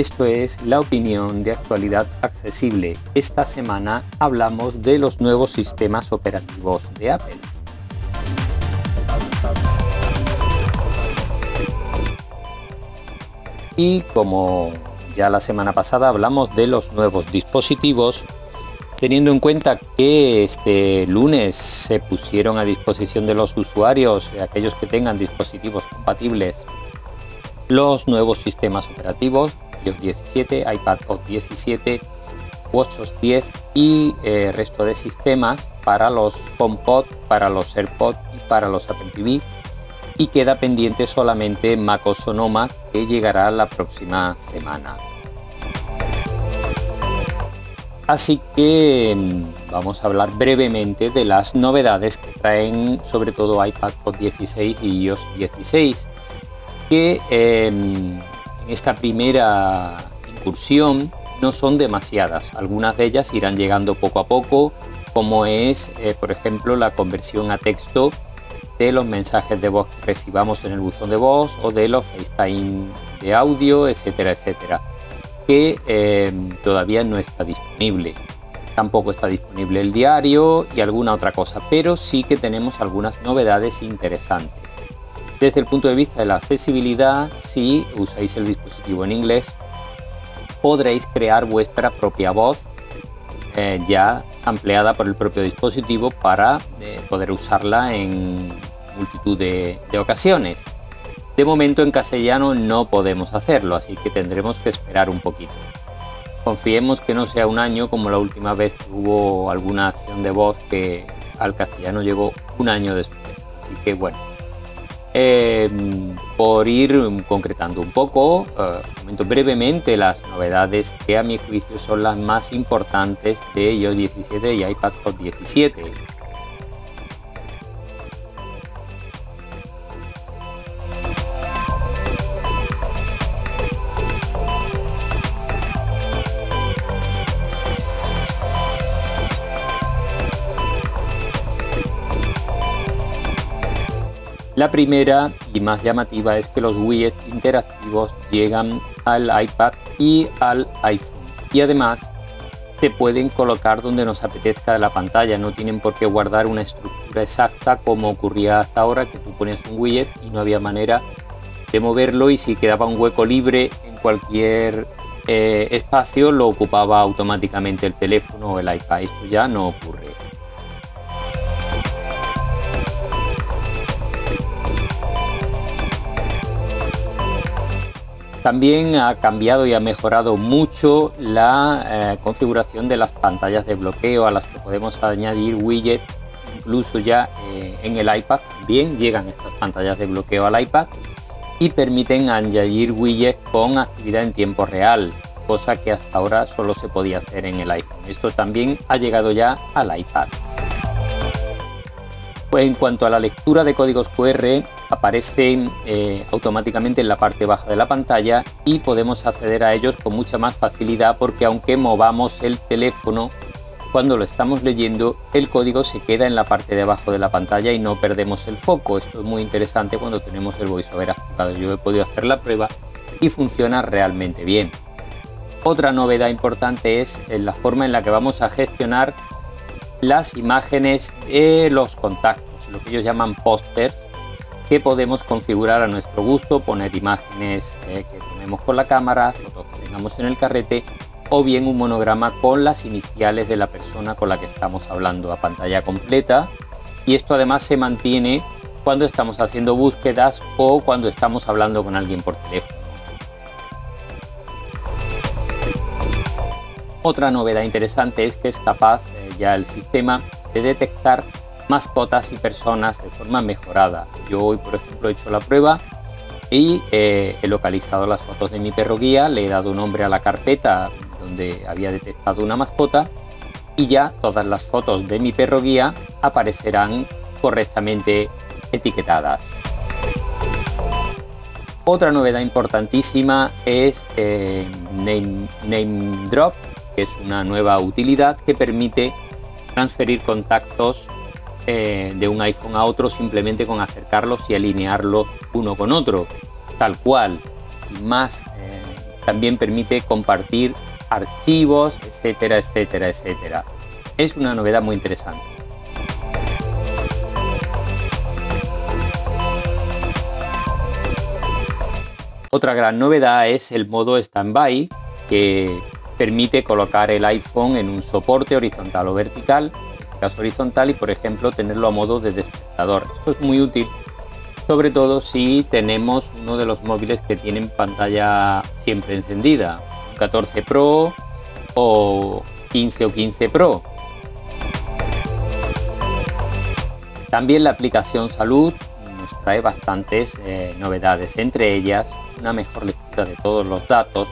Esto es la opinión de actualidad accesible. Esta semana hablamos de los nuevos sistemas operativos de Apple. Y como ya la semana pasada hablamos de los nuevos dispositivos, teniendo en cuenta que este lunes se pusieron a disposición de los usuarios, aquellos que tengan dispositivos compatibles, los nuevos sistemas operativos iOS 17, iPadOS 17, WatchOS 10 y eh, resto de sistemas para los HomePod, para los AirPods y para los Apple TV. Y queda pendiente solamente MacOS Sonoma que llegará la próxima semana. Así que mm, vamos a hablar brevemente de las novedades que traen sobre todo iPadOS 16 y iOS 16 que em, en esta primera incursión no son demasiadas. Algunas de ellas irán llegando poco a poco, como es, eh, por ejemplo, la conversión a texto de los mensajes de voz que recibamos en el buzón de voz o de los FaceTime de audio, etcétera, etcétera, que em, todavía no está disponible. Tampoco está disponible el diario y alguna otra cosa, pero sí que tenemos algunas novedades interesantes. Desde el punto de vista de la accesibilidad, si usáis el dispositivo en inglés, podréis crear vuestra propia voz eh, ya ampliada por el propio dispositivo para eh, poder usarla en multitud de, de ocasiones. De momento en castellano no podemos hacerlo, así que tendremos que esperar un poquito. Confiemos que no sea un año como la última vez que hubo alguna acción de voz que al castellano llegó un año después. Así que bueno, Em, por ir concretando un poco, eh, comento brevemente las novedades que a mi juicio son las más importantes de iOS 17 y iPadOS 17. La primera y más llamativa es que los widgets interactivos llegan al iPad y al iPhone. Y además se pueden colocar donde nos apetezca la pantalla, no tienen por qué guardar una estructura exacta como ocurría hasta ahora, que tú ponías un widget y no había manera de moverlo y si quedaba un hueco libre en cualquier eh, espacio lo ocupaba automáticamente el teléfono o el iPad. Esto ya no ocurre. También ha cambiado y ha mejorado mucho la eh, configuración de las pantallas de bloqueo a las que podemos añadir widgets. Incluso ya eh, en el iPad también llegan estas pantallas de bloqueo al iPad y permiten añadir widgets con actividad en tiempo real, cosa que hasta ahora solo se podía hacer en el iPhone. Esto también ha llegado ya al iPad. Pues en cuanto a la lectura de códigos QR, aparecen eh, automáticamente en la parte baja de la pantalla y podemos acceder a ellos con mucha más facilidad porque aunque movamos el teléfono cuando lo estamos leyendo el código se queda en la parte de abajo de la pantalla y no perdemos el foco. Esto es muy interesante cuando tenemos el voiceover activado. Yo he podido hacer la prueba y funciona realmente bien. Otra novedad importante es la forma en la que vamos a gestionar las imágenes de los contactos, lo que ellos llaman pósters que podemos configurar a nuestro gusto, poner imágenes eh, que tomemos con la cámara, fotos que tengamos en el carrete o bien un monograma con las iniciales de la persona con la que estamos hablando a pantalla completa y esto además se mantiene cuando estamos haciendo búsquedas o cuando estamos hablando con alguien por teléfono. Otra novedad interesante es que es capaz eh, ya el sistema de detectar mascotas y personas de forma mejorada. Yo hoy, por ejemplo, he hecho la prueba y eh, he localizado las fotos de mi perro guía, le he dado nombre a la carpeta donde había detectado una mascota y ya todas las fotos de mi perro guía aparecerán correctamente etiquetadas. Otra novedad importantísima es eh, Name Drop, que es una nueva utilidad que permite transferir contactos eh, de un iPhone a otro simplemente con acercarlos y alinearlos uno con otro, tal cual, más eh, también permite compartir archivos, etcétera, etcétera, etcétera. Es una novedad muy interesante. Otra gran novedad es el modo standby que permite colocar el iPhone en un soporte horizontal o vertical, horizontal, y por ejemplo tenerlo a modo de despertador. Esto es muy útil, sobre todo si tenemos uno de los móviles que tienen pantalla siempre encendida, un 14 Pro o 15 o 15 Pro. También la aplicación Salud nos trae bastantes eh, novedades, entre ellas una mejor lectura de todos los datos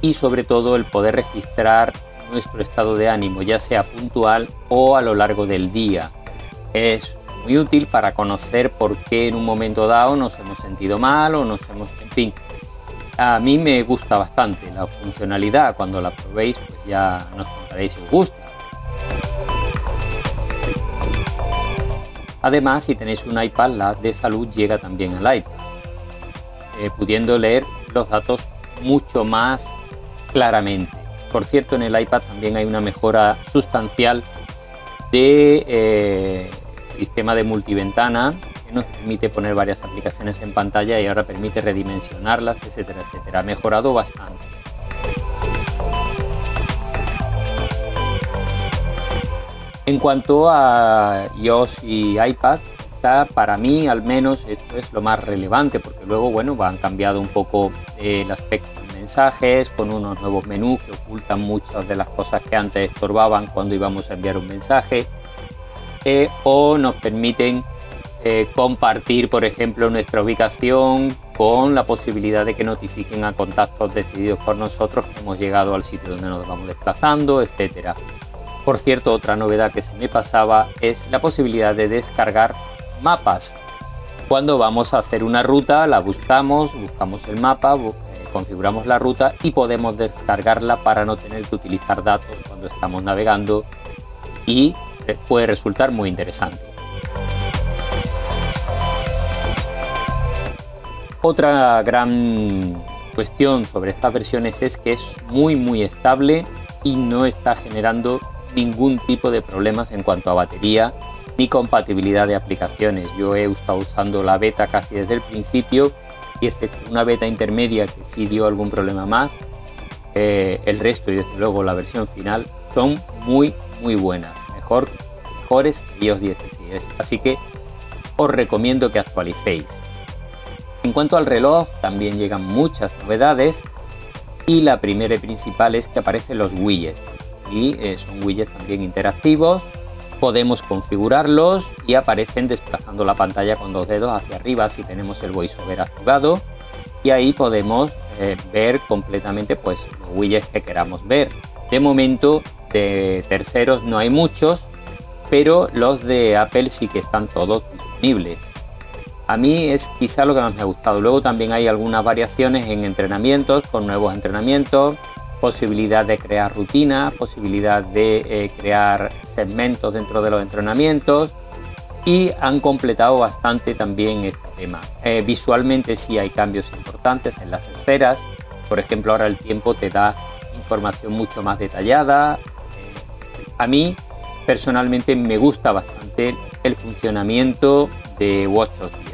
y sobre todo el poder registrar nuestro estado de ánimo, ya sea puntual o a lo largo del día. Es muy útil para conocer por qué en un momento dado nos hemos sentido mal o nos hemos... En fin, a mí me gusta bastante la funcionalidad. Cuando la probéis, pues ya nos contaréis si os gusta. Además, si tenéis un iPad, la de salud llega también al iPad, eh, pudiendo leer los datos mucho más claramente. Por cierto, en el iPad también hay una mejora sustancial de eh, sistema de multiventana que nos permite poner varias aplicaciones en pantalla y ahora permite redimensionarlas, etcétera, etcétera. Ha mejorado bastante. En cuanto a iOS y iPad, para mí al menos esto es lo más relevante porque luego bueno han cambiado un poco eh, el aspecto mensajes con unos nuevos menús que ocultan muchas de las cosas que antes estorbaban cuando íbamos a enviar un mensaje eh, o nos permiten eh, compartir por ejemplo nuestra ubicación con la posibilidad de que notifiquen a contactos decididos por nosotros que hemos llegado al sitio donde nos vamos desplazando, etcétera. Por cierto, otra novedad que se me pasaba es la posibilidad de descargar mapas. Cuando vamos a hacer una ruta, la buscamos, buscamos el mapa, configuramos la ruta y podemos descargarla para no tener que utilizar datos cuando estamos navegando y puede resultar muy interesante. Otra gran cuestión sobre estas versiones es que es muy muy estable y no está generando ningún tipo de problemas en cuanto a batería ni compatibilidad de aplicaciones. Yo he estado usando la beta casi desde el principio y excepto una beta intermedia que sí dio algún problema más, eh, el resto y desde luego la versión final son muy muy buenas, mejor, mejores que iOS 16. Así que os recomiendo que actualicéis. En cuanto al reloj, también llegan muchas novedades y la primera y principal es que aparecen los widgets y eh, son widgets también interactivos podemos configurarlos y aparecen desplazando la pantalla con dos dedos hacia arriba si tenemos el voiceover activado y ahí podemos eh, ver completamente pues los widgets que queramos ver. De momento de terceros no hay muchos, pero los de Apple sí que están todos disponibles. A mí es quizá lo que más me ha gustado. Luego también hay algunas variaciones en entrenamientos con nuevos entrenamientos, posibilidad de crear rutinas, posibilidad de eh, crear segmentos dentro de los entrenamientos y han completado bastante también este tema. Eh, visualmente sí hay cambios importantes en las esferas, por ejemplo ahora el tiempo te da información mucho más detallada. Eh, a mí personalmente me gusta bastante el funcionamiento de WatchOS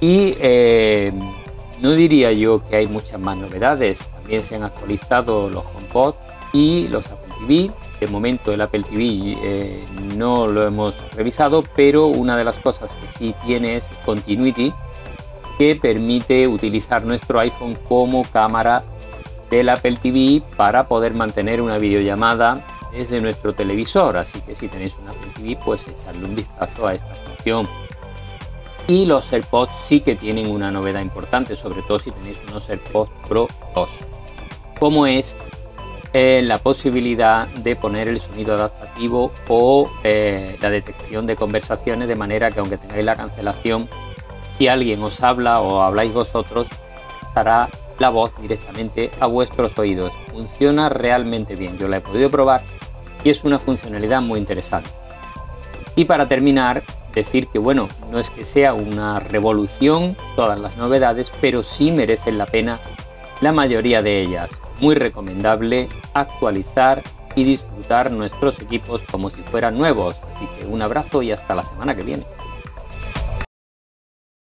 Y eh, no diría yo que hay muchas más novedades. También se han actualizado los HomePod y los Apple TV. De momento el Apple TV eh, no lo hemos revisado, pero una de las cosas que sí tiene es Continuity, que permite utilizar nuestro iPhone como cámara del Apple TV para poder mantener una videollamada desde nuestro televisor. Así que si tenéis un Apple TV, pues echarle un vistazo a esta función. Y los AirPods sí que tienen una novedad importante, sobre todo si tenéis unos AirPods Pro 2, como es eh, la posibilidad de poner el sonido adaptativo o eh, la detección de conversaciones de manera que aunque tengáis la cancelación, si alguien os habla o habláis vosotros, estará la voz directamente a vuestros oídos. Funciona realmente bien, yo la he podido probar y es una funcionalidad muy interesante. Y para terminar, decir que bueno, no es que sea una revolución todas las novedades, pero sí merecen la pena la mayoría de ellas. Muy recomendable actualizar y disfrutar nuestros equipos como si fueran nuevos. Así que un abrazo y hasta la semana que viene.